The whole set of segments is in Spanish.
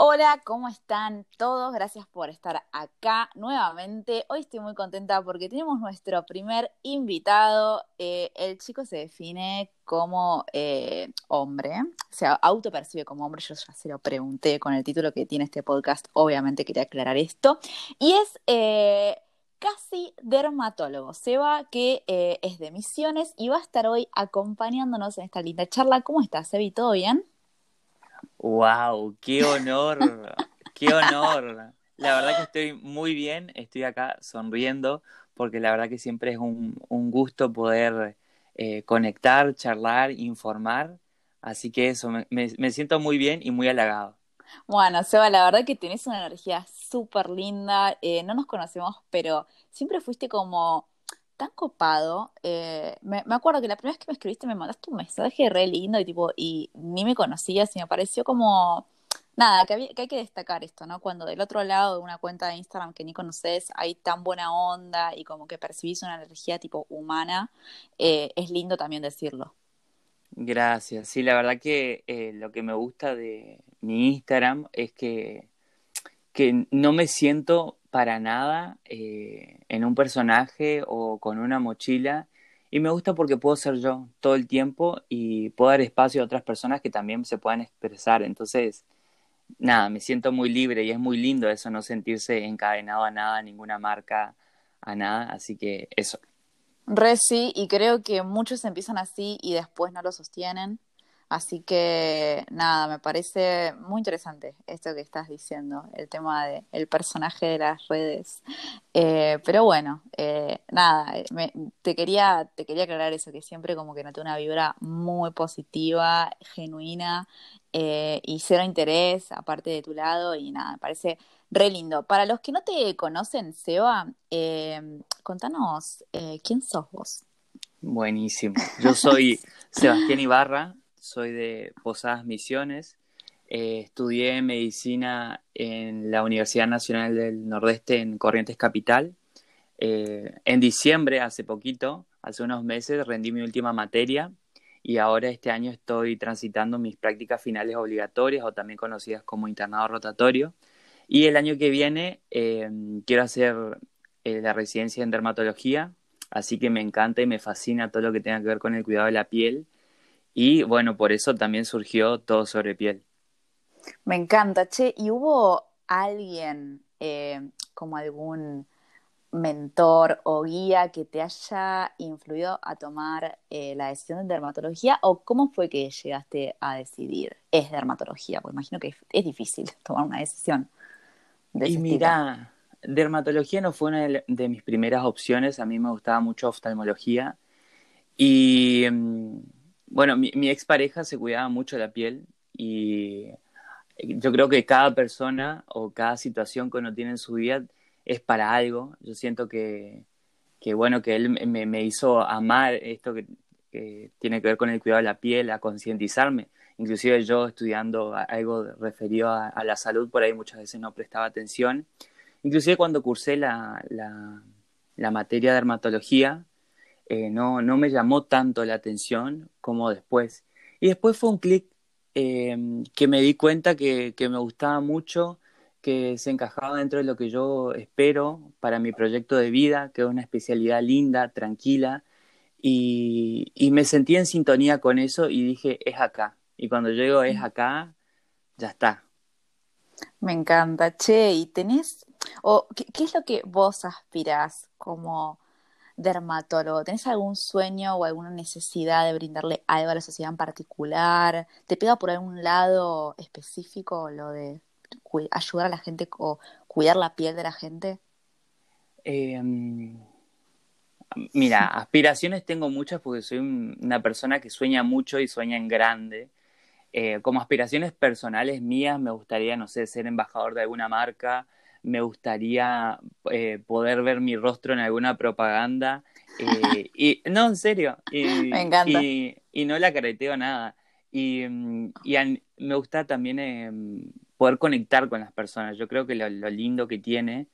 Hola, ¿cómo están todos? Gracias por estar acá nuevamente. Hoy estoy muy contenta porque tenemos nuestro primer invitado. Eh, el chico se define como eh, hombre, se autopercibe como hombre. Yo ya se lo pregunté con el título que tiene este podcast. Obviamente quería aclarar esto. Y es eh, casi dermatólogo. Seba, que es de Misiones y va a estar hoy acompañándonos en esta linda charla. ¿Cómo estás, Sebi? ¿Todo bien? ¡Wow! ¡Qué honor! ¡Qué honor! La verdad que estoy muy bien, estoy acá sonriendo, porque la verdad que siempre es un, gusto poder eh, conectar, charlar, informar. Así que eso, me, siento muy bien y muy halagado. Bueno, Seba, la verdad que tenés una energía súper linda. Eh, no nos conocemos, pero siempre fuiste como tan copado. Eh, me, acuerdo que la primera vez que me escribiste me mandaste un mensaje re lindo y tipo, y ni me conocías y me pareció como, nada, que, hay que destacar esto, ¿no? Cuando del otro lado de una cuenta de Instagram que ni conoces hay tan buena onda y como que percibís una energía tipo humana, eh, es lindo también decirlo. Gracias. Sí, la verdad que eh, lo que me gusta de mi Instagram es que, que no me siento para nada eh, en un personaje o con una mochila. Y me gusta porque puedo ser yo todo el tiempo y puedo dar espacio a otras personas que también se puedan expresar. Entonces, nada, me siento muy libre y es muy lindo eso, no sentirse encadenado a nada, a ninguna marca, a nada. Así que eso. Re sí, y creo que muchos empiezan así y después no lo sostienen. Así que nada, me parece muy interesante esto que estás diciendo, el tema del personaje de las redes. Eh, pero bueno, eh, nada, te, quería, te quería aclarar eso, que siempre como que noté una vibra muy positiva, genuina eh, y cero interés aparte de tu lado y nada, me parece re lindo. Para los que no te conocen, Seba, contanos, ¿quién sos vos? Buenísimo. Yo soy Sebastián Ibarra, soy de Posadas Misiones. Eh, estudié medicina en la Universidad Nacional del Nordeste en Corrientes Capital. Eh, en diciembre, hace poquito, hace unos meses, rendí mi última materia y ahora este año estoy transitando mis prácticas finales obligatorias o también conocidas como internado rotatorio. Y el año que viene eh, quiero hacer la residencia en dermatología, así que me encanta y me fascina todo lo que tenga que ver con el cuidado de la piel y bueno, por eso también surgió todo sobre piel. Me encanta, che, ¿y hubo alguien eh, como algún mentor o guía que te haya influido a tomar eh, la decisión de dermatología o cómo fue que llegaste a decidir es dermatología? Porque imagino que es, difícil tomar una decisión. De y mira, dermatología no fue una de, mis primeras opciones, a mí me gustaba mucho oftalmología y mm, bueno, mi, mi expareja se cuidaba mucho la piel y yo creo que cada persona o cada situación que uno tiene en su vida es para algo. Yo siento que, que bueno, que él me, me hizo amar esto que, tiene que ver con el cuidado de la piel, a concientizarme. Inclusive yo estudiando algo referido a, la salud, por ahí muchas veces no prestaba atención. Inclusive cuando cursé la, la, la materia de dermatología, eh, no, no me llamó tanto la atención como después. Y después fue un clic em, que me di cuenta que, que, me gustaba mucho, que se encajaba dentro de lo que yo espero para mi proyecto de vida, que es una especialidad linda, tranquila, y, y me sentí en sintonía con eso y dije, es acá. Y cuando llego es acá, ya está. Me encanta, che, y tenés, o ¿qué, ¿qué, es lo que vos aspirás como dermatólogo? ¿Tenés algún sueño o alguna necesidad de brindarle algo a la sociedad en particular? ¿Te pega por algún lado específico lo de ayudar a la gente o cuidar la piel de la gente? Em, mira, aspiraciones tengo muchas porque soy una persona que sueña mucho y sueña en grande. Eh, como aspiraciones personales mías, me gustaría, no sé, ser embajador de alguna marca, me gustaría eh, poder ver mi rostro en alguna propaganda. Eh, y no, en serio. Y, me encanta. Y, no la careteo nada. Y, mm, me gusta también em, poder conectar con las personas. Yo creo que lo, lindo que tiene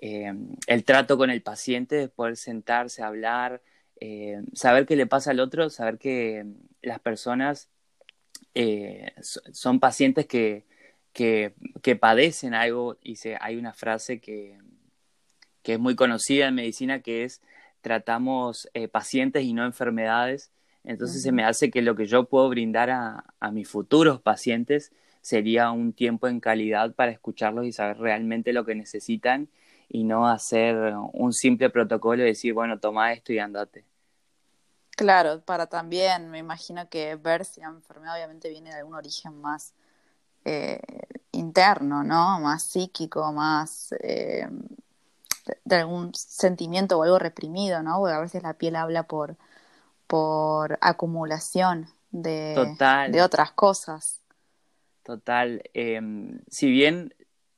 el trato con el paciente es poder sentarse, hablar, saber qué le pasa al otro, saber que las personas eh, son pacientes que, que, padecen algo y se, hay una frase que, que, es muy conocida en medicina que es tratamos eh, pacientes y no enfermedades. Entonces se me hace que lo que yo puedo brindar a, a mis futuros pacientes sería un tiempo en calidad para escucharlos y saber realmente lo que necesitan y no hacer un simple protocolo y decir, bueno, toma esto y andate. Claro, para también, me imagino que ver si la enfermedad obviamente viene de algún origen más eh, interno, ¿no? Más psíquico, más eh, de algún sentimiento o algo reprimido, ¿no? Porque a veces la piel habla por, por acumulación de, de otras cosas. Total. Em, si bien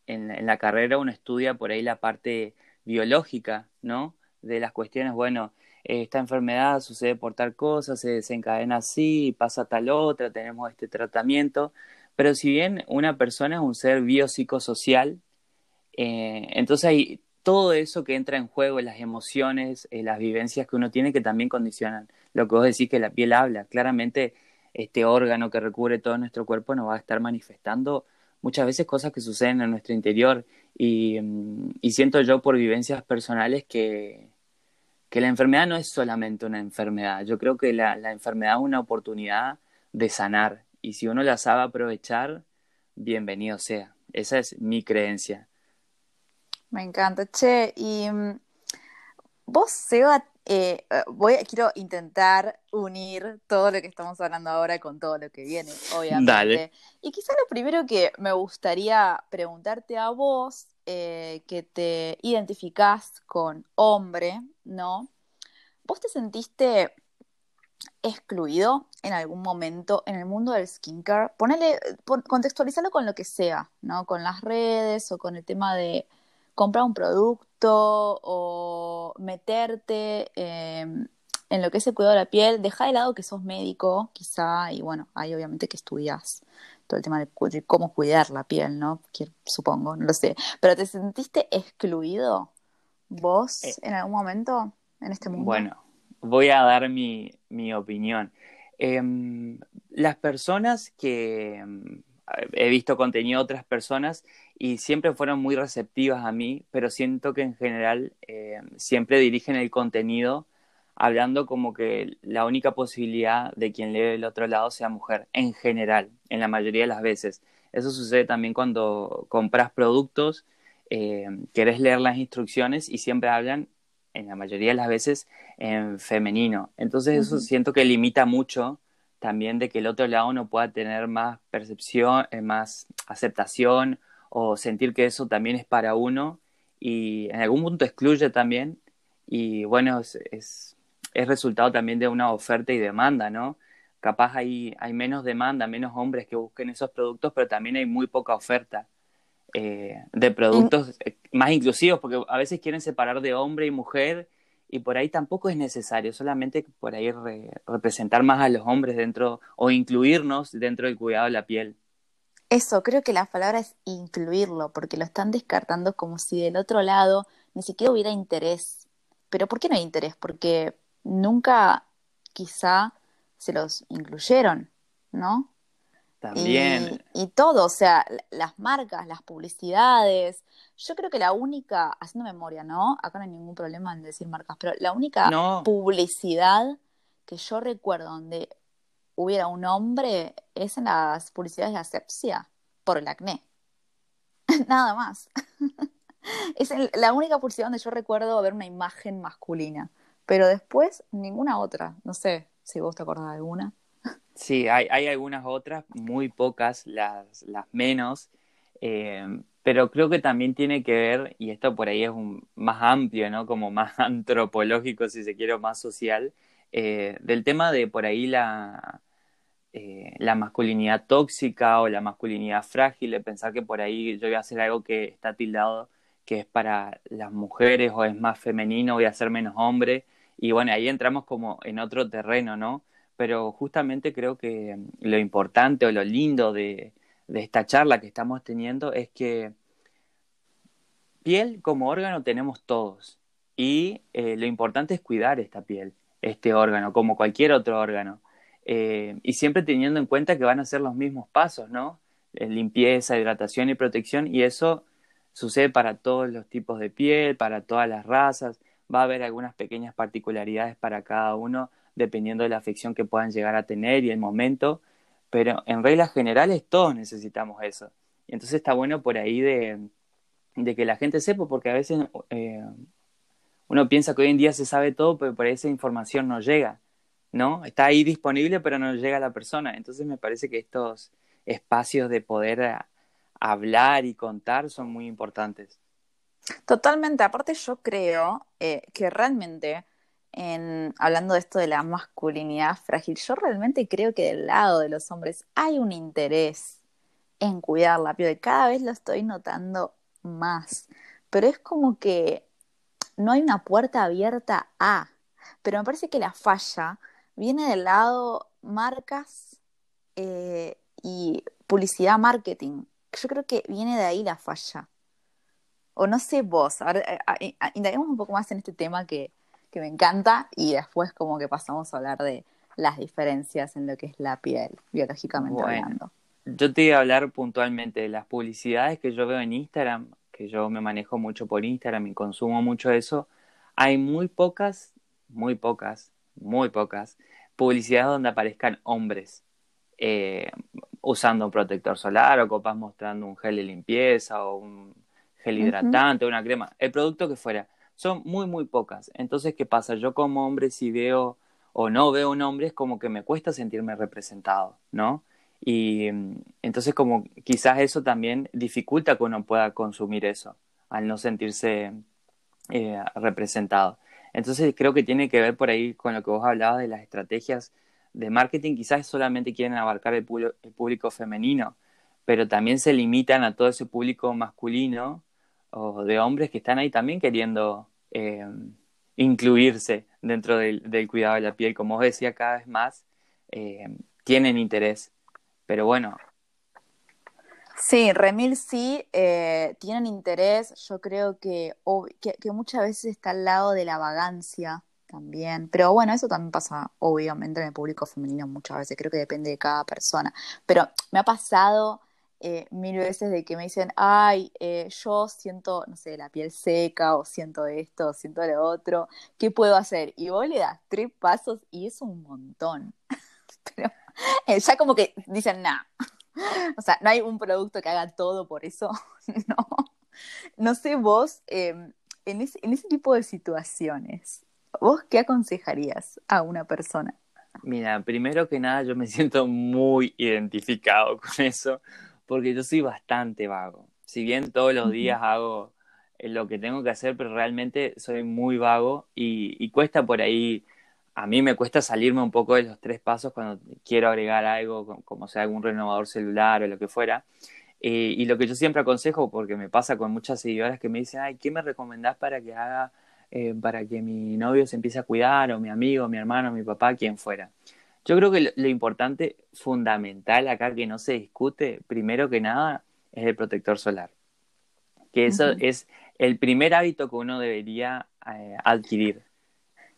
en, en, la carrera uno estudia por ahí la parte biológica, ¿no? De las cuestiones, bueno, esta enfermedad sucede por tal cosa, se desencadena así, pasa tal otra, tenemos este tratamiento, pero si bien una persona es un ser biopsicosocial, eh, entonces hay todo eso que entra en juego, las emociones, eh, las vivencias que uno tiene que también condicionan. Lo que vos decís que la piel habla, claramente este órgano que recubre todo nuestro cuerpo nos va a estar manifestando muchas veces cosas que suceden en nuestro interior. Y, mm, y siento yo por vivencias personales que, que la enfermedad no es solamente una enfermedad, yo creo que la, la enfermedad es una oportunidad de sanar y si uno la sabe aprovechar, bienvenido sea. Esa es mi creencia. Me encanta. Che, y mm, vos, Seba, eh, eh, voy, quiero intentar unir todo lo que estamos hablando ahora con todo lo que viene, obviamente. Dale. Y quizá lo primero que me gustaría preguntarte a vos, eh, que te identificás con hombre, ¿no? ¿Vos te sentiste excluido en algún momento en el mundo del skincare, ponele, contextualizarlo con lo que sea, ¿no? Con las redes o con el tema de comprar un producto o meterte em, en lo que es el cuidado de la piel, deja de lado que sos médico, quizá, y bueno, hay obviamente que estudias todo el tema de, cómo cuidar la piel, ¿no? supongo, no lo sé. Pero ¿te sentiste excluido vos eh. en algún momento en este mundo? Bueno, voy a dar mi, mi opinión. Em, las personas que em, he visto contenido de otras personas y siempre fueron muy receptivas a mí, pero siento que en general em, siempre dirigen el contenido hablando como que la única posibilidad de quien lee del otro lado sea mujer, en general, en la mayoría de las veces. Eso sucede también cuando compras productos, eh, querés leer las instrucciones y siempre hablan en la mayoría de las veces en femenino. Entonces eso siento que limita mucho también de que el otro lado no pueda tener más percepción, eh, más aceptación o sentir que eso también es para uno y en algún punto excluye también y bueno, es, es, resultado también de una oferta y demanda, ¿no? Capaz hay, hay menos demanda, menos hombres que busquen esos productos, pero también hay muy poca oferta. Eh, de productos eh, más inclusivos, porque a veces quieren separar de hombre y mujer y por ahí tampoco es necesario, solamente por ahí representar más a los hombres dentro o incluirnos dentro del cuidado de la piel. Eso, creo que la palabra es incluirlo, porque lo están descartando como si del otro lado ni siquiera hubiera interés. Pero ¿por qué no hay interés? Porque nunca quizá se los incluyeron, ¿no? También. Y, todo, o sea, las marcas, las publicidades. Yo creo que la única, haciendo memoria, ¿no? Acá no hay ningún problema en decir marcas, pero la única publicidad que yo recuerdo donde hubiera un hombre es en las publicidades de asepsia por el acné. Nada más. es la única publicidad donde yo recuerdo ver una imagen masculina. Pero después, ninguna otra. No sé si vos te acordás de alguna. Sí, hay, hay algunas otras, muy pocas, las, las menos, eh, pero creo que también tiene que ver, y esto por ahí es un, más amplio, ¿no? Como más antropológico, si se quiere, más social, eh, del tema de por ahí la, eh, la masculinidad tóxica o la masculinidad frágil, de pensar que por ahí yo voy a hacer algo que está tildado que es para las mujeres o es más femenino, voy a ser menos hombre. Y bueno, ahí entramos como en otro terreno, ¿no? Pero justamente creo que lo importante o lo lindo de, de esta charla que estamos teniendo es que piel como órgano tenemos todos y eh, lo importante es cuidar esta piel, este órgano, como cualquier otro órgano. Eh, y siempre teniendo en cuenta que van a ser los mismos pasos, ¿no? Eh, limpieza, hidratación y protección, y eso sucede para todos los tipos de piel, para todas las razas. Va a haber algunas pequeñas particularidades para cada uno, dependiendo de la afección que puedan llegar a tener y el momento, pero en reglas generales todos necesitamos eso. Y entonces está bueno por ahí de, que la gente sepa, porque a veces eh, uno piensa que hoy en día se sabe todo, pero por esa información no llega, ¿no? Está ahí disponible, pero no llega a la persona. Entonces me parece que estos espacios de poder eh, hablar y contar son muy importantes. Totalmente, aparte yo creo eh, que realmente, en, hablando de esto de la masculinidad frágil, yo realmente creo que del lado de los hombres hay un interés en cuidar la piel. Cada vez lo estoy notando más. Pero es como que no hay una puerta abierta a. Pero me parece que la falla viene del lado marcas eh, y publicidad marketing. Yo creo que viene de ahí la falla. O no sé vos, ahora indaguemos un poco más en este tema que, que me encanta y después como que pasamos a hablar de las diferencias en lo que es la piel, biológicamente hablando yo te iba a hablar puntualmente de las publicidades que yo veo en Instagram, que yo me manejo mucho por Instagram y consumo mucho eso. Hay muy pocas, muy pocas, muy pocas publicidades donde aparezcan hombres eh, usando un protector solar o copas mostrando un gel de limpieza o un gel hidratante, una crema, el producto que fuera. Son muy, muy pocas. Entonces, ¿qué pasa? Yo como hombre, si veo o no veo un hombre, es como que me cuesta sentirme representado, ¿no? Y mm, entonces como quizás eso también dificulta que uno pueda consumir eso, al no sentirse eh, representado. Entonces creo que tiene que ver por ahí con lo que vos hablabas de las estrategias de marketing, quizás solamente quieren abarcar el, público femenino, pero también se limitan a todo ese público masculino o de hombres que están ahí también queriendo eh, incluirse dentro del, cuidado de la piel. Como vos decía, cada vez más eh, tienen interés. Pero bueno. Sí, Remil sí, eh, tienen interés, yo creo que, que, muchas veces está al lado de la vagancia también, pero bueno, eso también pasa obviamente en el público femenino muchas veces, creo que depende de cada persona, pero me ha pasado eh, mil veces de que me dicen, ay, eh, yo siento, no sé, la piel seca o siento esto, o siento lo otro, ¿qué puedo hacer? Y vos le das tres pasos y es un montón. pero eh, ya como que dicen, nada. O sea, no hay un producto que haga todo por eso, no. No sé vos, em, en, ese, en ese tipo de situaciones, ¿vos qué aconsejarías a una persona? Mira, primero que nada yo me siento muy identificado con eso, porque yo soy bastante vago. Si bien todos los días hago eh, lo que tengo que hacer, pero realmente soy muy vago y cuesta por ahí a mí me cuesta salirme un poco de los tres pasos cuando quiero agregar algo, como sea algún renovador celular o lo que fuera. Eh, y lo que yo siempre aconsejo, porque me pasa con muchas seguidoras que me dicen, ay, ¿qué me recomendás para que haga, eh, para que mi novio se empiece a cuidar, o mi amigo, mi hermano, mi papá, quien fuera? Yo creo que lo, importante, fundamental acá, que no se discute, primero que nada, es el protector solar. Que eso es el primer hábito que uno debería eh, adquirir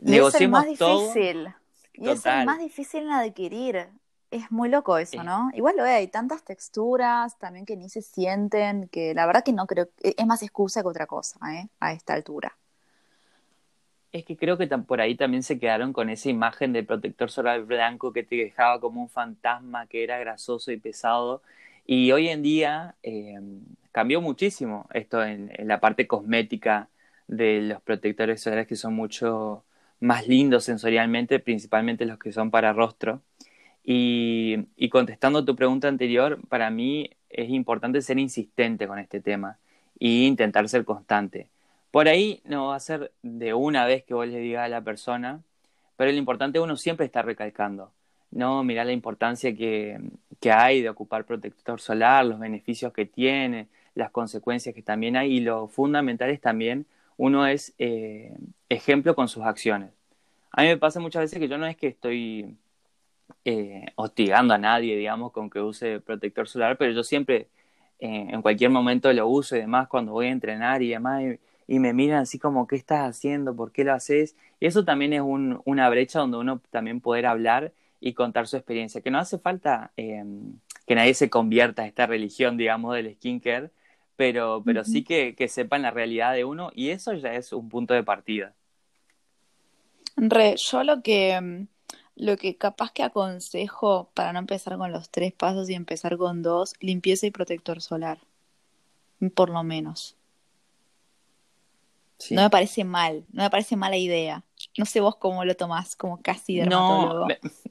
y es el más difícil. Y es el más difícil en adquirir. Es muy loco eso, ¿no? Igual lo hay tantas texturas también que ni se sienten, que la verdad que no creo, e, es más excusa que otra cosa, ¿eh? A esta altura. Es que creo que por ahí también se quedaron con esa imagen del protector solar blanco que te dejaba como un fantasma que era grasoso y pesado. Y hoy en día eh, cambió muchísimo esto en, en, la parte cosmética de los protectores solares que son mucho más lindos sensorialmente, principalmente los que son para rostro. Y, y contestando tu pregunta anterior, para mí es importante ser insistente con este tema e intentar ser constante. Por ahí no va a ser de una vez que vos le digas a la persona, pero lo importante es uno siempre está recalcando. ¿no? Mirar la importancia que, que hay de ocupar protector solar, los beneficios que tiene, las consecuencias que también hay y lo fundamental es también uno es eh, ejemplo con sus acciones. A mí me pasa muchas veces que yo no es que estoy eh, hostigando a nadie, digamos, con que use protector solar, pero yo siempre eh, en cualquier momento lo uso y demás cuando voy a entrenar y demás, me miran así como, ¿qué estás haciendo? ¿Por qué lo haces? Y eso también es un, una brecha donde uno también poder hablar y contar su experiencia, que no hace falta em, que nadie se convierta a esta religión, digamos, del skincare, pero, pero sí que, que sepan la realidad de uno y eso ya es un punto de partida. Re, yo lo que, lo que capaz que aconsejo para no empezar con los tres pasos y empezar con dos, limpieza y protector solar. Por lo menos. No me parece mal, no me parece mala idea. No sé vos cómo lo tomás, como casi dermatólogo. No,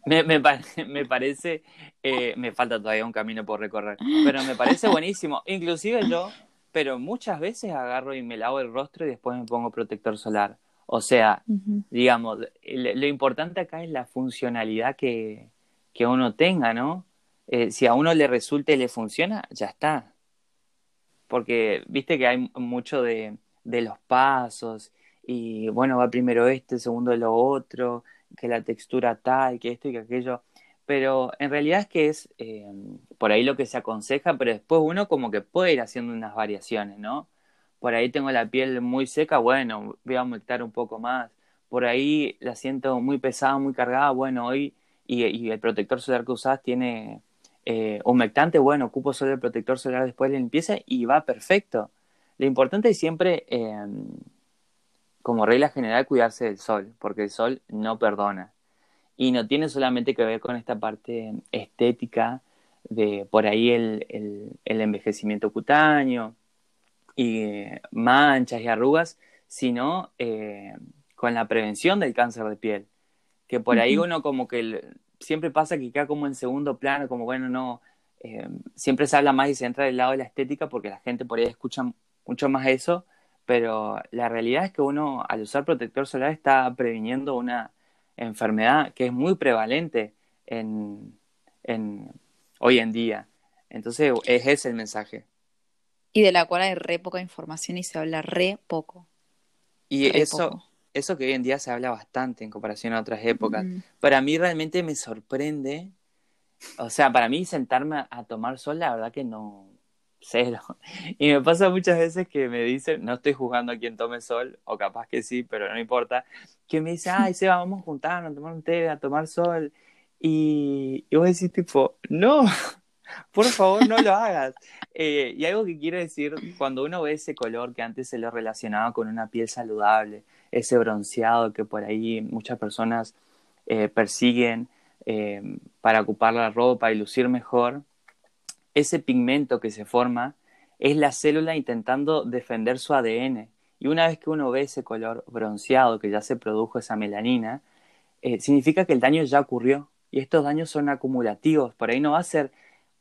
me, me, me, parece, eh, me falta todavía un camino por recorrer, pero me parece buenísimo. Inclusive yo, pero muchas veces agarro y me lavo el rostro y después me pongo protector solar. O sea, digamos, lo importante acá es la funcionalidad que, que uno tenga, ¿no? Eh, si a uno le resulta y le funciona, ya está. Porque viste que hay mucho de, de los pasos y bueno, va primero este, segundo lo otro, que la textura tal, que esto y que aquello. Pero en realidad es que es eh, por ahí lo que se aconseja, pero después uno como que puede ir haciendo unas variaciones, ¿no? por ahí tengo la piel muy seca, bueno, voy a aumentar un poco más. Por ahí la siento muy pesada, muy cargada, bueno, hoy, y, el protector solar que usás tiene eh, humectante, bueno, ocupo solo el protector solar después de la limpieza y va perfecto. Lo importante es siempre, em, como regla general, cuidarse del sol, porque el sol no perdona. Y no tiene solamente que ver con esta parte estética de por ahí el, el envejecimiento cutáneo, y manchas y arrugas, sino eh, con la prevención del cáncer de piel. Que por ahí uno como que siempre pasa que queda como en segundo plano, como bueno, no, eh, siempre se habla más y se entra del lado de la estética porque la gente por ahí escucha mucho más eso, pero la realidad es que uno al usar protector solar está previniendo una enfermedad que es muy prevalente en, en hoy en día. Entonces, es ese el mensaje y de la cual hay re poca información y se habla re poco. Y eso, eso que hoy en día se habla bastante en comparación a otras épocas, para mí realmente me sorprende, o sea, para mí sentarme a tomar sol, la verdad que no, cero. Y me pasa muchas veces que me dicen, no estoy jugando a quien tome sol, o capaz que sí, pero no importa, que me dicen, ay, Seba, vamos a juntarnos a tomar un té, a tomar sol. Y, y vos decís tipo, no, por favor no lo hagas. Eh, y algo que quiero decir, cuando uno ve ese color que antes se lo relacionaba con una piel saludable, ese bronceado que por ahí muchas personas eh, persiguen eh, para ocupar la ropa y lucir mejor, ese pigmento que se forma es la célula intentando defender su ADN. Y una vez que uno ve ese color bronceado, que ya se produjo esa melanina, significa que el daño ya ocurrió. Y estos daños son acumulativos. Por ahí no va a ser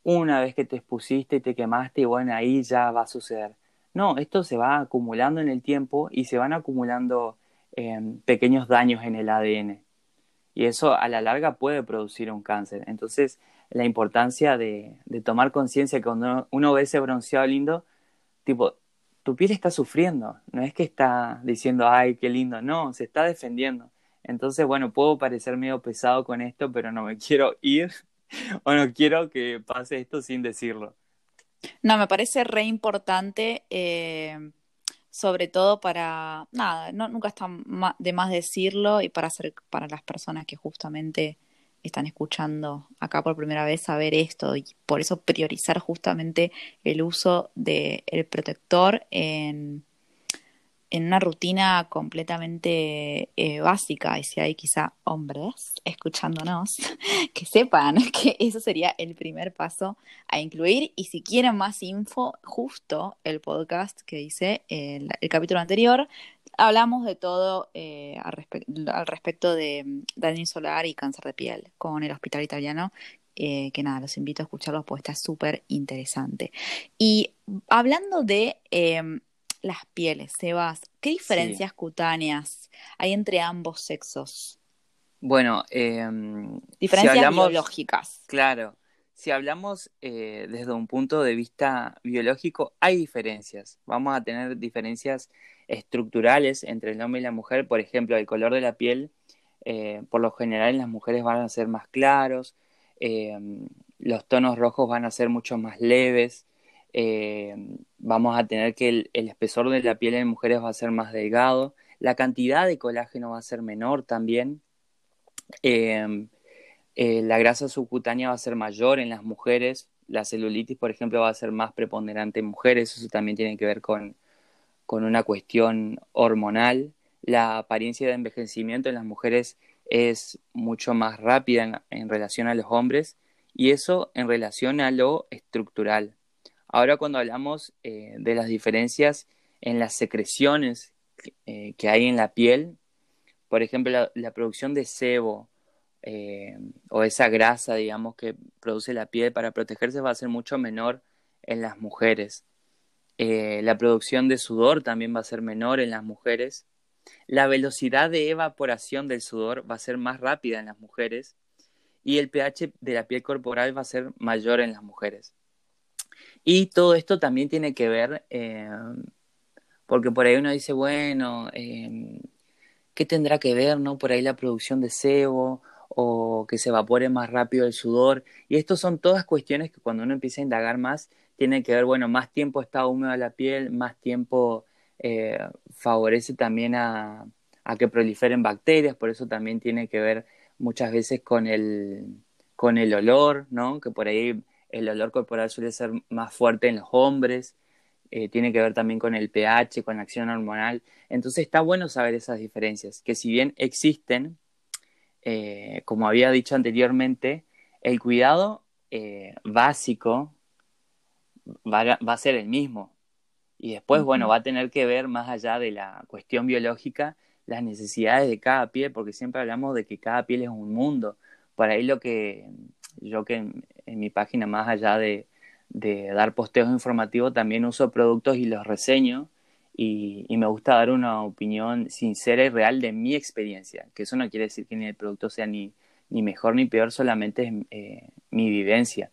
una vez que te expusiste y te quemaste y bueno, ahí ya va a suceder. No, esto se va acumulando en el tiempo y se van acumulando em, pequeños daños en el ADN. Y eso a la larga puede producir un cáncer. Entonces, la importancia de, tomar conciencia que cuando uno ve ese bronceado lindo, tipo, tu piel está sufriendo. No es que está diciendo, ay, qué lindo. No, se está defendiendo. Entonces, bueno, puedo parecer medio pesado con esto, pero no me quiero ir bueno, quiero que pase esto sin decirlo. No, me parece re importante, eh, sobre todo para, nada, no, nunca está de más decirlo y para hacer, para las personas que justamente están escuchando acá por primera vez saber esto y por eso priorizar justamente el uso del protector en en una rutina completamente eh, básica, y si hay quizá hombres escuchándonos, que sepan que eso sería el primer paso a incluir. Y si quieren más info, justo el podcast que hice el, capítulo anterior, hablamos de todo eh, al, respecto de mm, daño solar y cáncer de piel con el Hospital Italiano. Eh, que nada, los invito a escucharlo porque está súper interesante. Y hablando de em, las pieles, Sebas, ¿qué diferencias cutáneas hay entre ambos sexos? Bueno, em, diferencias biológicas. Claro, si hablamos eh, desde un punto de vista biológico, hay diferencias. Vamos a tener diferencias estructurales entre el hombre y la mujer. Por ejemplo, el color de la piel, eh, por lo general en las mujeres van a ser más claros, eh, los tonos rojos van a ser mucho más leves, vamos a tener que el, espesor de la piel en mujeres va a ser más delgado, la cantidad de colágeno va a ser menor también. Eh, la grasa subcutánea va a ser mayor en las mujeres, la celulitis, por ejemplo, va a ser más preponderante en mujeres, eso también tiene que ver con, una cuestión hormonal. La apariencia de envejecimiento en las mujeres es mucho más rápida en, relación a los hombres y eso en relación a lo estructural. Ahora cuando hablamos eh, de las diferencias en las secreciones eh, que hay en la piel, por ejemplo, la producción de sebo, eh, o esa grasa, digamos, que produce la piel para protegerse va a ser mucho menor en las mujeres. La producción de sudor también va a ser menor en las mujeres. La velocidad de evaporación del sudor va a ser más rápida en las mujeres y el pH de la piel corporal va a ser mayor en las mujeres. Y todo esto también tiene que ver, eh, porque por ahí uno dice, bueno, ¿qué tendrá que ver, no? Por ahí la producción de sebo o que se evapore más rápido el sudor. Y estos son todas cuestiones que cuando uno empieza a indagar más, tiene que ver, bueno, más tiempo está húmeda la piel, más tiempo eh, favorece también a, que proliferen bacterias, por eso también tiene que ver muchas veces con el, con el olor, ¿no? Que por ahí el olor corporal suele ser más fuerte en los hombres, eh, tiene que ver también con el pH, con la acción hormonal. Entonces está bueno saber esas diferencias, que si bien existen, eh, como había dicho anteriormente, el cuidado eh, básico va a, ser el mismo. Y después, bueno, va a tener que ver más allá de la cuestión biológica las necesidades de cada piel, porque siempre hablamos de que cada piel es un mundo. Por ahí lo que yo que en, mi página, más allá de, de dar posteos informativos, también uso productos y los reseño y, me gusta dar una opinión sincera y real de mi experiencia, que eso no quiere decir que ni el producto sea ni, ni mejor ni peor, solamente es eh, mi vivencia.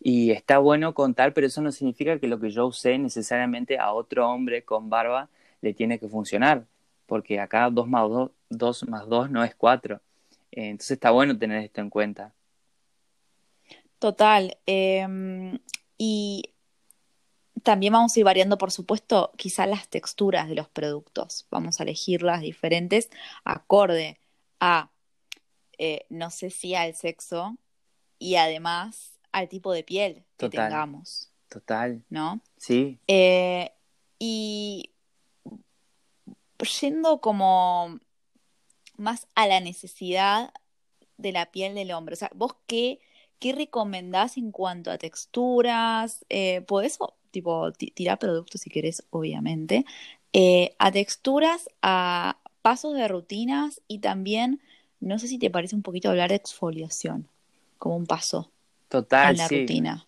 Y está bueno contar, pero eso no significa que lo que yo usé necesariamente a otro hombre con barba le tiene que funcionar, porque acá 2 más 2, 2 más 2 no es 4. entonces está bueno tener esto en cuenta. Total. Em, y también vamos a ir variando, por supuesto, quizá las texturas de los productos. Vamos a elegirlas diferentes acorde a, eh, no sé si al sexo y además al tipo de piel que tengamos. Total. ¿No? Sí. Eh, y yendo como más a la necesidad de la piel del hombre. O sea, vos qué, qué recomendás en cuanto a texturas? Eh, ¿Podés tipo, tirar productos si querés, obviamente, eh, a texturas, a pasos de rutinas y también, no sé si te parece un poquito hablar de exfoliación, como un paso Total, en la rutina.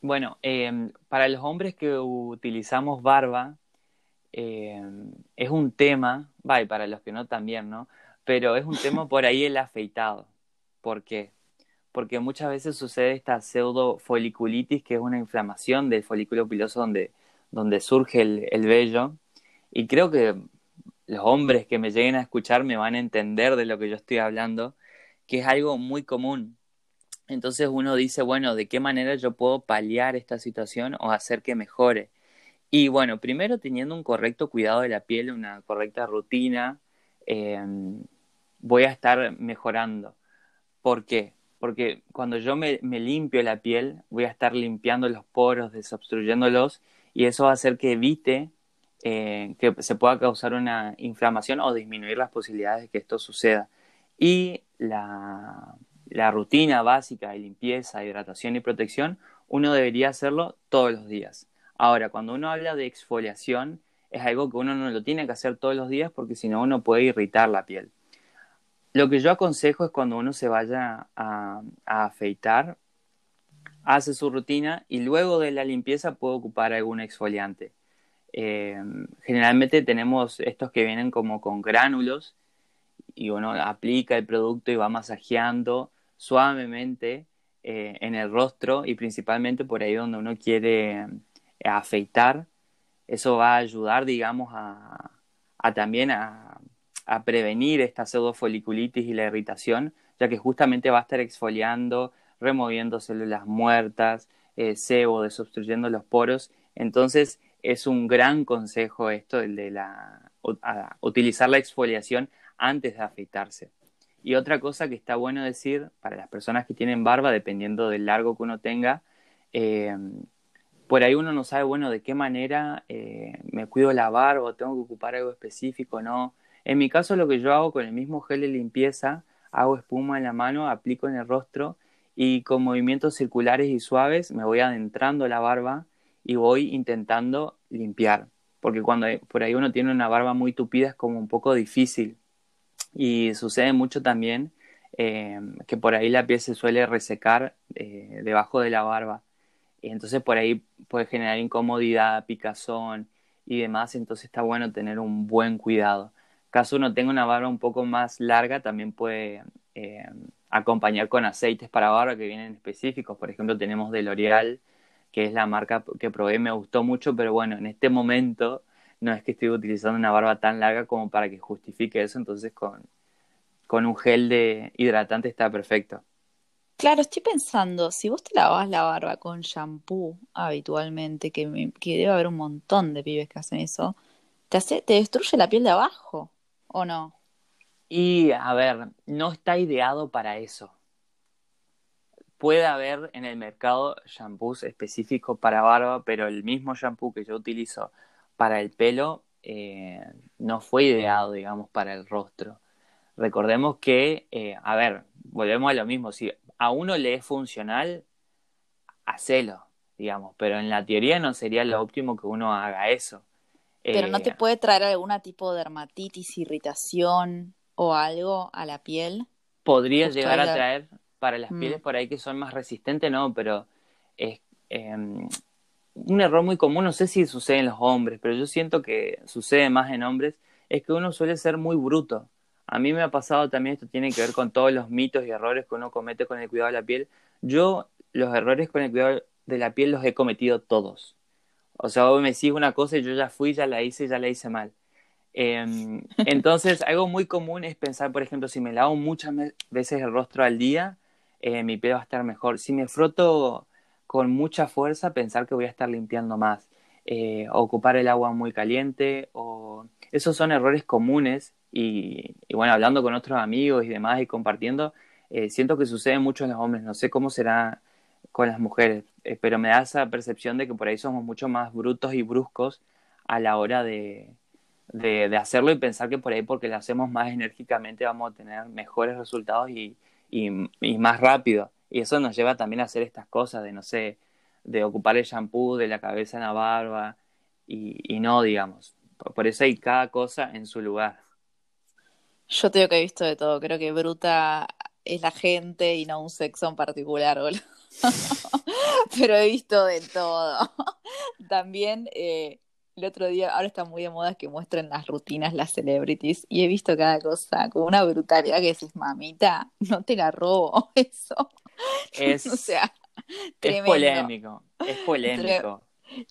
Bueno, em, para los hombres que utilizamos barba, em, es un tema, va, y para los que no también, ¿no? Pero es un tema por ahí el afeitado. ¿Por qué? Porque muchas veces sucede esta pseudofoliculitis, que es una inflamación del folículo piloso donde, surge el, vello. Y creo que los hombres que me lleguen a escuchar me van a entender de lo que yo estoy hablando, que es algo muy común. Entonces uno dice, bueno, ¿de qué manera yo puedo paliar esta situación o hacer que mejore? Y bueno, primero teniendo un correcto cuidado de la piel, una correcta rutina, eh, voy a estar mejorando. ¿Por qué? Porque cuando yo me, limpio la piel, voy a estar limpiando los poros, desobstruyéndolos, y eso va a hacer que evite eh, que se pueda causar una inflamación o disminuir las posibilidades de que esto suceda. Y la, la rutina básica de limpieza, hidratación y protección, uno debería hacerlo todos los días. Ahora, cuando uno habla de exfoliación, es algo que uno no lo tiene que hacer todos los días porque si no uno puede irritar la piel. Lo que yo aconsejo es cuando uno se vaya a, afeitar, hace su rutina y luego de la limpieza puede ocupar algún exfoliante. Eh, generalmente tenemos estos que vienen como con gránulos y uno aplica el producto y va masajeando suavemente eh, en el rostro y principalmente por ahí donde uno quiere afeitar. Eso va a ayudar, digamos, a, también a, prevenir esta pseudofoliculitis y la irritación, ya que justamente va a estar exfoliando, removiendo células muertas, eh, sebo, desobstruyendo los poros. Entonces, es un gran consejo esto, el de la, utilizar la exfoliación antes de afeitarse. Y otra cosa que está bueno decir para las personas que tienen barba, dependiendo del largo que uno tenga, eh, por ahí uno no sabe, bueno, de qué manera eh, me cuido la barba tengo que ocupar algo específico, ¿no? En mi caso lo que yo hago con el mismo gel de limpieza, hago espuma en la mano, aplico en el rostro y con movimientos circulares y suaves me voy adentrando la barba y voy intentando limpiar. Porque cuando por ahí uno tiene una barba muy tupida es como un poco difícil. Y sucede mucho también eh, que por ahí la piel se suele resecar eh, debajo de la barba. Y entonces por ahí puede generar incomodidad, picazón y demás. Entonces está bueno tener un buen cuidado. Caso uno tenga una barba un poco más larga, también puede eh, acompañar con aceites para barba que vienen específicos. Por ejemplo, tenemos de L'Oreal, que es la marca que probé, me gustó mucho, pero bueno, en este momento no es que estoy utilizando una barba tan larga como para que justifique eso, entonces con, con un gel de hidratante está perfecto. Claro, estoy pensando, si vos te lavas la barba con shampoo habitualmente, que, que debe haber un montón de pibes que hacen eso, ¿te, hace, ¿te destruye la piel de abajo o no? Y a ver, no está ideado para eso. Puede haber en el mercado shampoos específicos para barba, pero el mismo shampoo que yo utilizo para el pelo eh, no fue ideado, digamos, para el rostro. Recordemos que, eh, a ver, volvemos a lo mismo, si a uno le es funcional, hacelo, digamos, pero en la teoría no sería lo óptimo que uno haga eso. Pero no te eh, puede traer algún tipo de dermatitis, irritación o algo a la piel. Podría llegar a traer para las pieles mm. por ahí que son más resistentes, no, pero es em, un error muy común, no sé si sucede en los hombres, pero yo siento que sucede más en hombres, es que uno suele ser muy bruto. A mí me ha pasado también, esto tiene que ver con todos los mitos y errores que uno comete con el cuidado de la piel. Yo los errores con el cuidado de la piel los he cometido todos. O sea, vos me decís una cosa y yo ya fui, ya la hice, ya la hice mal. Em, entonces, algo muy común es pensar, por ejemplo, si me lavo muchas veces el rostro al día, eh, mi piel va a estar mejor. Si me froto con mucha fuerza, pensar que voy a estar limpiando más. Eh, ocupar el agua muy caliente, o esos son errores comunes y, bueno, hablando con otros amigos y demás y compartiendo, eh, siento que sucede mucho en los hombres, no sé cómo será con las mujeres, eh, pero me da esa percepción de que por ahí somos mucho más brutos y bruscos a la hora de, de, hacerlo y pensar que por ahí porque lo hacemos más enérgicamente vamos a tener mejores resultados y, y, más rápido. Y eso nos lleva también a hacer estas cosas de, no sé, de ocupar el shampoo de la cabeza en la barba y, no, digamos. Por eso hay cada cosa en su lugar. Yo tengo que he visto de todo. Creo que bruta es la gente y no un sexo en particular, boludo. Pero he visto de todo. También eh, el otro día, ahora está muy de moda que muestren las rutinas, las celebrities, y he visto cada cosa con una brutalidad que dices, mamita, no te la robo, eso. Es, o sea, es polémico, es polémico.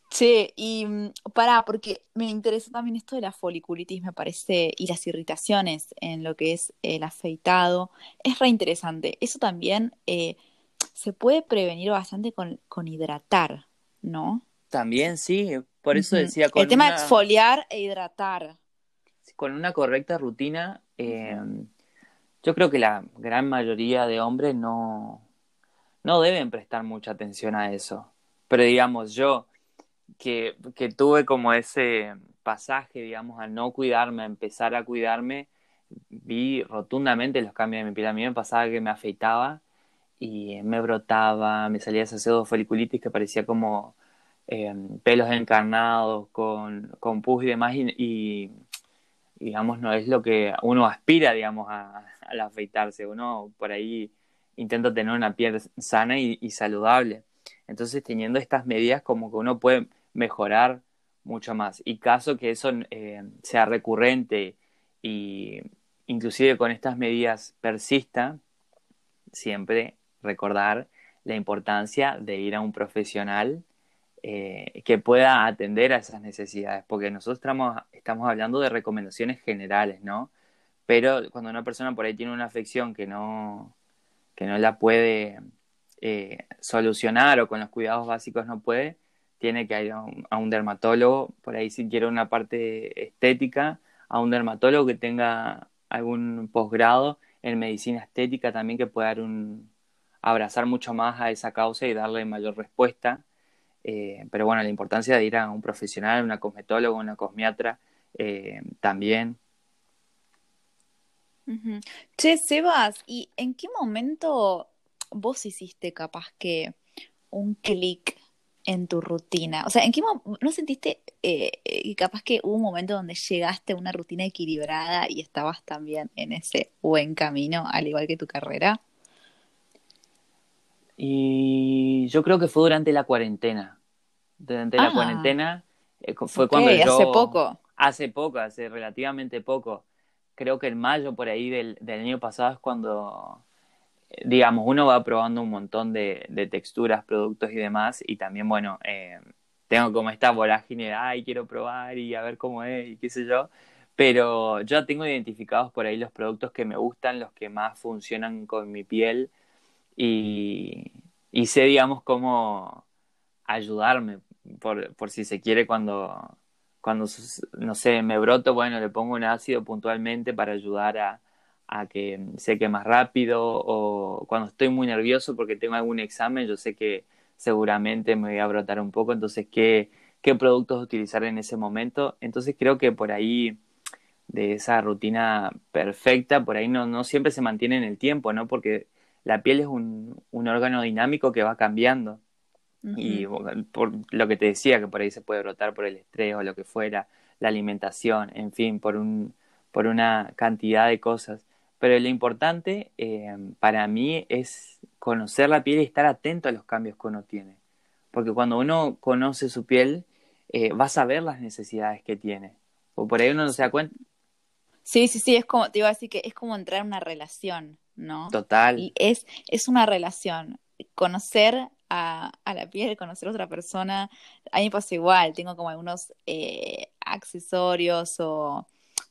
Che, y mm, pará, porque me interesa también esto de la foliculitis, me parece, y las irritaciones en lo que es el afeitado, es re interesante. Eso también eh, se puede prevenir bastante con, con hidratar, ¿no? También sí, por eso decía... Con el tema de exfoliar e hidratar. Con una correcta rutina, em, yo creo que la gran mayoría de hombres no, no deben prestar mucha atención a eso. Pero digamos, yo que, que tuve como ese pasaje, digamos, a no cuidarme, a empezar a cuidarme, vi rotundamente los cambios de mi piel. A mí me pasaba que me afeitaba y me brotaba, me salía esa pseudofoliculitis que parecía como eh, pelos encarnados con, con pus y demás y, digamos no es lo que uno aspira digamos a, al afeitarse uno por ahí intenta tener una piel sana y, saludable entonces teniendo estas medidas como que uno puede mejorar mucho más. Y caso que eso eh, sea recurrente y, inclusive con estas medidas persista, siempre recordar la importancia de ir a un profesional eh, que pueda atender a esas necesidades, porque nosotros estamos, hablando de recomendaciones generales, ¿no? Pero cuando una persona por ahí tiene una afección que no, que no la puede eh, solucionar o con los cuidados básicos no puede, tiene que ir a un, dermatólogo, por ahí si quiere una parte estética, a un dermatólogo que tenga algún posgrado en medicina estética también que pueda dar un, abrazar mucho más a esa causa y darle mayor respuesta. Eh, pero bueno, la importancia de ir a un profesional, una cosmetóloga, una cosmiatra eh, también. Che, Sebas, ¿y en qué momento vos hiciste capaz que un clic en tu rutina? O sea, ¿en qué no sentiste eh, capaz que hubo un momento donde llegaste a una rutina equilibrada y estabas también en ese buen camino, al igual que tu carrera? Y yo creo que fue durante la cuarentena. Durante la ah. cuarentena eh, fue cuando yo... Hace poco. Hace poco, hace relativamente poco. Creo que en mayo por ahí del, del año pasado es cuando digamos, uno va probando un montón de, texturas, productos y demás, y también, bueno, eh, tengo como esta vorágine de, ay, quiero probar y a ver cómo es y qué sé yo, pero ya tengo identificados por ahí los productos que me gustan, los que más funcionan con mi piel, y, sé, digamos, cómo ayudarme, por, por si se quiere, cuando, cuando, no sé, me broto, bueno, le pongo un ácido puntualmente para ayudar a a que seque más rápido o cuando estoy muy nervioso porque tengo algún examen, yo sé que seguramente me voy a brotar un poco, entonces qué, qué productos utilizar en ese momento. Entonces creo que por ahí de esa rutina perfecta, por ahí no, no siempre se mantiene en el tiempo, ¿no? Porque la piel es un, un órgano dinámico que va cambiando. Y por lo que te decía, que por ahí se puede brotar por el estrés o lo que fuera, la alimentación, en fin, por, un, por una cantidad de cosas. Pero lo importante eh, para mí es conocer la piel y estar atento a los cambios que uno tiene. Porque cuando uno conoce su piel, eh, va a saber las necesidades que tiene. O por ahí uno no se da cuenta. Sí, sí, sí, es como, te iba a decir que es como entrar en una relación, ¿no? Total. Y es, es una relación. Conocer a, a, la piel, conocer a otra persona, a mí me pasa igual, tengo como algunos eh, accesorios o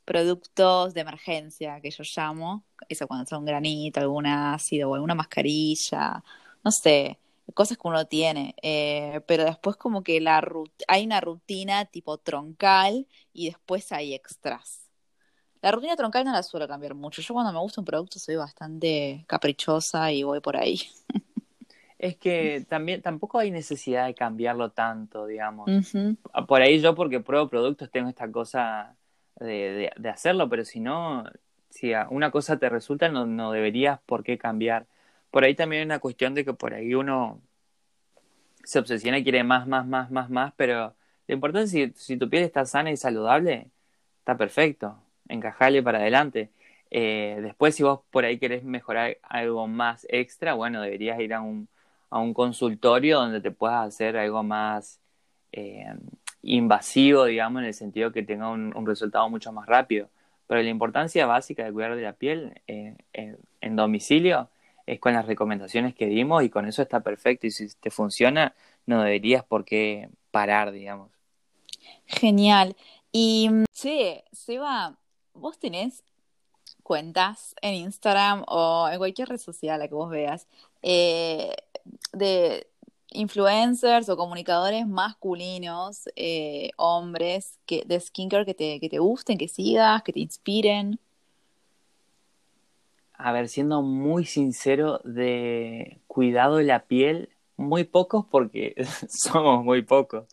productos de emergencia que yo llamo, eso cuando son granito, algún ácido o alguna mascarilla, no sé, cosas que uno tiene, eh, pero después como que la hay una rutina tipo troncal y después hay extras. La rutina troncal no la suelo cambiar mucho. Yo cuando me gusta un producto soy bastante caprichosa y voy por ahí. Es que también tampoco hay necesidad de cambiarlo tanto, digamos. Por ahí yo porque pruebo productos tengo esta cosa de, de, hacerlo, pero si no, si una cosa te resulta, no, no deberías por qué cambiar. Por ahí también hay una cuestión de que por ahí uno se obsesiona y quiere más, más, más, más, más, pero lo importante es si, si tu piel está sana y saludable, está perfecto, encajale para adelante. Eh, después, si vos por ahí querés mejorar algo más extra, bueno, deberías ir a un, a un consultorio donde te puedas hacer algo más eh, invasivo, digamos, en el sentido que tenga un, resultado mucho más rápido. Pero la importancia básica de cuidar de la piel eh, en domicilio es con las recomendaciones que dimos y con eso está perfecto. Y si te funciona, no deberías por qué parar, digamos. Genial. Y sí, Seba, vos tenés cuentas en Instagram o en cualquier red social a que vos veas eh, de influencers o comunicadores masculinos, eh, hombres, que, de skincare que te, que te gusten, que sigas, que te inspiren? A ver, siendo muy sincero, de cuidado de la piel, muy pocos porque somos muy pocos.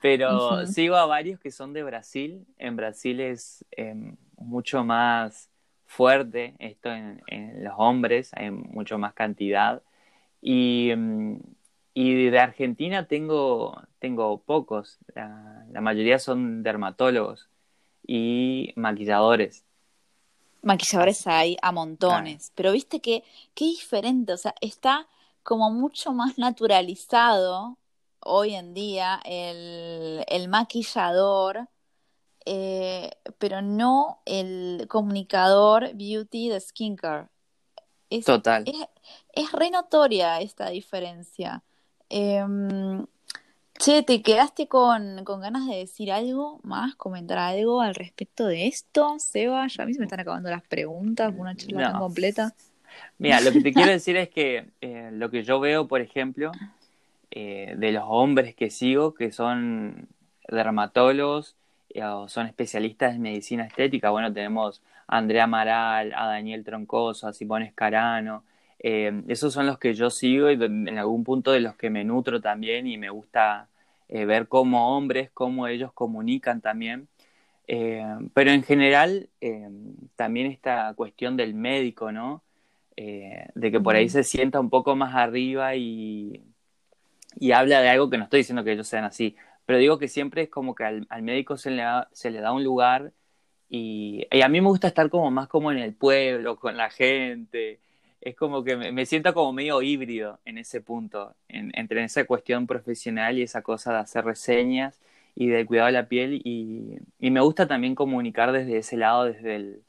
Pero sigo a varios que son de Brasil. En Brasil es em, mucho más fuerte esto en, en, los hombres, hay mucho más cantidad. Y em, y de Argentina tengo, tengo pocos, la, mayoría son dermatólogos y maquilladores. Maquilladores hay a montones, pero viste que qué diferente, o sea, está como mucho más naturalizado hoy en día el, el maquillador eh, pero no el comunicador beauty de skincare. Es, Total. Es, es re notoria esta diferencia. Em, che, ¿te quedaste con, con ganas de decir algo más, comentar algo al respecto de esto, Seba? Ya a mí se me están acabando las preguntas, una charla tan completa. Mira, lo que te quiero decir es que eh, lo que yo veo, por ejemplo, eh, de los hombres que sigo, que son dermatólogos eh, o son especialistas en medicina estética, bueno, tenemos a Andrea Amaral, a Daniel Troncoso, a Simón Escarano, eh, esos son los que yo sigo y en algún punto de los que me nutro también y me gusta eh, ver cómo hombres, cómo ellos comunican también. Eh, pero en general, también esta cuestión del médico, ¿no? De que por ahí Mm. se sienta un poco más arriba y, y habla de algo que no estoy diciendo que ellos sean así, pero digo que siempre es como que al, al médico se le da, se le da un lugar y, a mí me gusta estar como más como en el pueblo, con la gente, es como que me, me siento como medio híbrido en ese punto, en- entre esa cuestión profesional y esa cosa de hacer reseñas y del cuidado de la piel y, y me gusta también comunicar desde ese lado, desde el,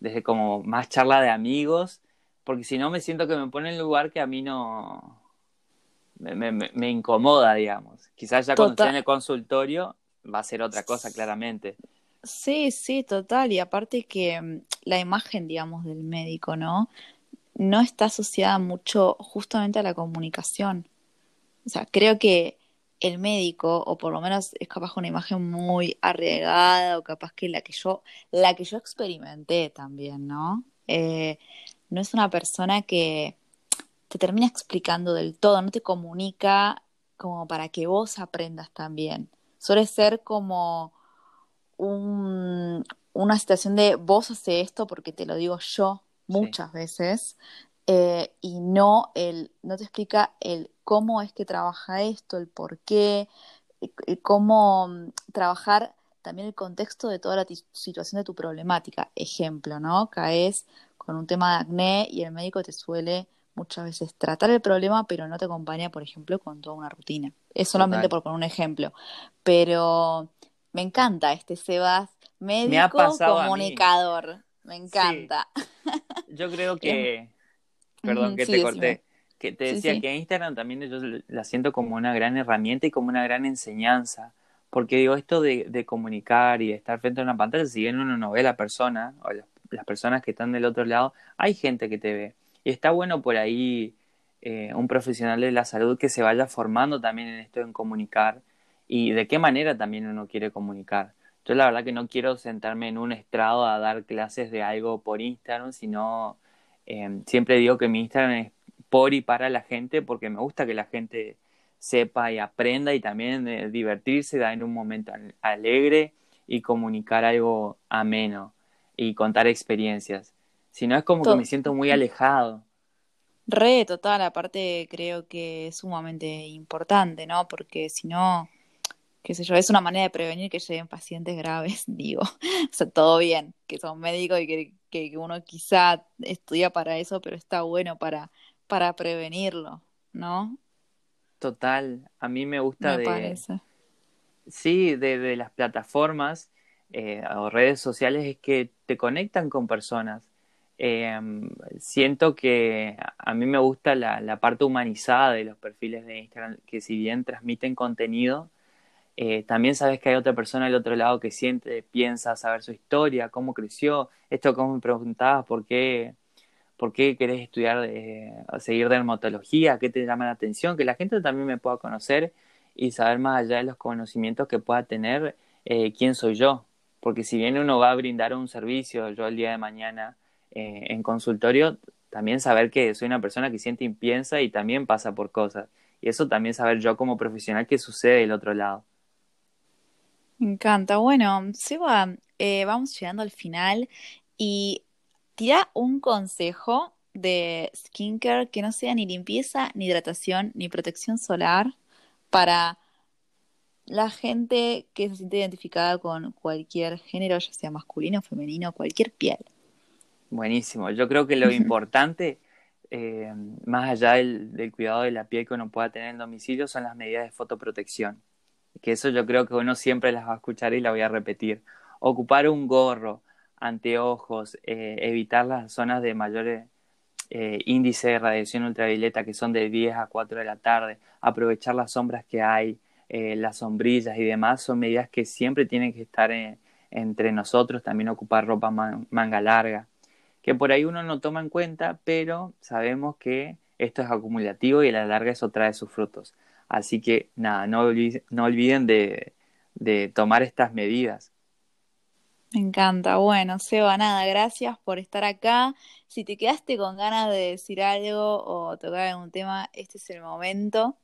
desde como más charla de amigos, porque si no me siento que me pone en lugar que a mí no me, me- me incomoda, digamos. Quizás ya cuando Total. esté en el consultorio va a ser otra cosa, claramente. Sí, sí, total. Y aparte que mm, la imagen, digamos, del médico, ¿no? No está asociada mucho justamente a la comunicación. O sea, creo que el médico, o por lo menos es capaz una imagen muy arriesgada, o capaz que la que yo, la que yo experimenté también, ¿no? Eh, no es una persona que te termina explicando del todo, no te comunica como para que vos aprendas también. Suele ser como un- una situación de vos haces esto porque te lo digo yo muchas veces eh, y no el no te explica el cómo es que trabaja esto, el por qué, cómo mm, trabajar también el contexto de toda la situación de tu problemática. Ejemplo, ¿no? Caes con un tema de acné y el médico te suele muchas veces tratar el problema, pero no te acompaña, por ejemplo, con toda una rutina. Es solamente Total. por poner un ejemplo. Pero me encanta este Sebas, médico, comunicador. Me Sí, encanta. yo creo que, perdón que sí, te decime. corté, que te decía sí. que Instagram también yo la siento como una gran herramienta y como una gran enseñanza, porque digo, esto de, de comunicar y de estar frente a una pantalla, si bien uno no ve a la persona o las, las personas que están del otro lado, hay gente que te ve. Y está bueno por ahí eh, un profesional de la salud que se vaya formando también en esto en comunicar y de qué manera también uno quiere comunicar. Yo la verdad que no quiero sentarme en un estrado a dar clases de algo por Instagram, sino eh, siempre digo que mi Instagram es por y para la gente porque me gusta que la gente sepa y aprenda y también eh, divertirse, dar en un momento al- alegre y comunicar algo ameno y contar experiencias. Si no es como que me To- siento muy alejado. Re, total, aparte creo que es sumamente importante, ¿no? Porque si no, qué sé yo, es una manera de prevenir que lleguen pacientes graves, digo. O sea, todo bien, que son médicos y que, que uno quizá estudia para eso, pero está bueno para, para prevenirlo, ¿no? Total, a mí me gusta Me de, parece. sí, de, de las plataformas eh, o redes sociales es que te conectan con personas. Eh, siento que a mí me gusta la, la parte humanizada de los perfiles de Instagram, que si bien transmiten contenido, eh, también sabes que hay otra persona al otro lado que siente, piensa saber su historia, cómo creció, esto como me preguntabas, por qué, por qué querés estudiar, eh, seguir dermatología, qué te llama la atención, que la gente también me pueda conocer y saber más allá de los conocimientos que pueda tener, eh, quién soy yo. Porque si bien uno va a brindar un servicio, yo el día de mañana eh, en consultorio, también saber que soy una persona que siente y piensa y también pasa por cosas. Y eso también saber yo como profesional qué sucede del otro lado. Me encanta. Bueno, Seba, eh, vamos llegando al final y tira un consejo de skincare que no sea ni limpieza, ni hidratación, ni protección solar para la gente que se siente identificada con cualquier género, ya sea masculino, femenino, cualquier piel. Buenísimo. Yo creo que lo importante, eh, más allá del, del cuidado de la piel que uno pueda tener en domicilio, son las medidas de fotoprotección. que eso yo creo que uno siempre las va a escuchar y la voy a repetir. Ocupar un gorro, anteojos, eh, evitar las zonas de mayor eh, índice de radiación ultravioleta que son de 10 a 4 de la tarde, aprovechar las sombras que hay, las sombrillas y demás, son medidas que siempre tienen que estar entre nosotros, también ocupar ropa manga larga, que por ahí uno no toma en cuenta, pero sabemos que esto es acumulativo y a la larga eso trae sus frutos. Así que nada, no, olviden, de tomar estas medidas. Me encanta. Bueno, Seba, nada, gracias por estar acá. Si te quedaste con ganas de decir algo o tocar algún tema, este es el momento.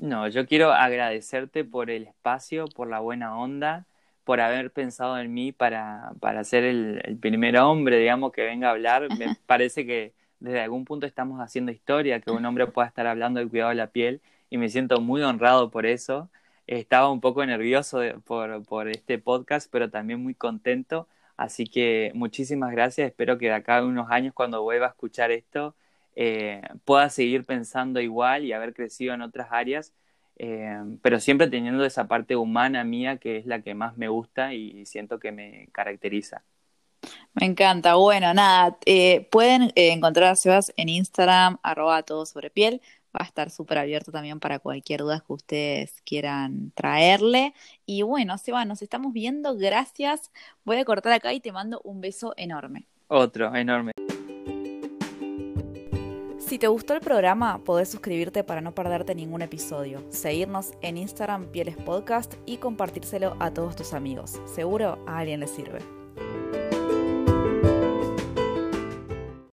No, yo quiero agradecerte por el espacio, por la buena onda, por haber pensado en mí para, para ser el, el primer hombre, digamos, que venga a hablar. Me parece que desde algún punto estamos haciendo historia, que un hombre pueda estar hablando del cuidado de la piel y me siento muy honrado por eso estaba un poco nervioso por, por este podcast, pero también muy contento. Así que muchísimas gracias. Espero que de acá a unos años, cuando vuelva a escuchar esto, eh, pueda seguir pensando igual y haber crecido en otras áreas, eh, pero siempre teniendo esa parte humana mía que es la que más me gusta y siento que me caracteriza. Me encanta. Bueno, nada, eh, pueden encontrar a Sebas en Instagram, arroba todo sobre piel va a estar súper abierto también para cualquier duda que ustedes quieran traerle. Y bueno, Seba, nos estamos viendo. Gracias. Voy a cortar acá y te mando un beso enorme. Otro, enorme. Si te gustó el programa, podés suscribirte para no perderte ningún episodio, seguirnos en Instagram Pieles Podcast y compartírselo a todos tus amigos. Seguro a alguien le sirve.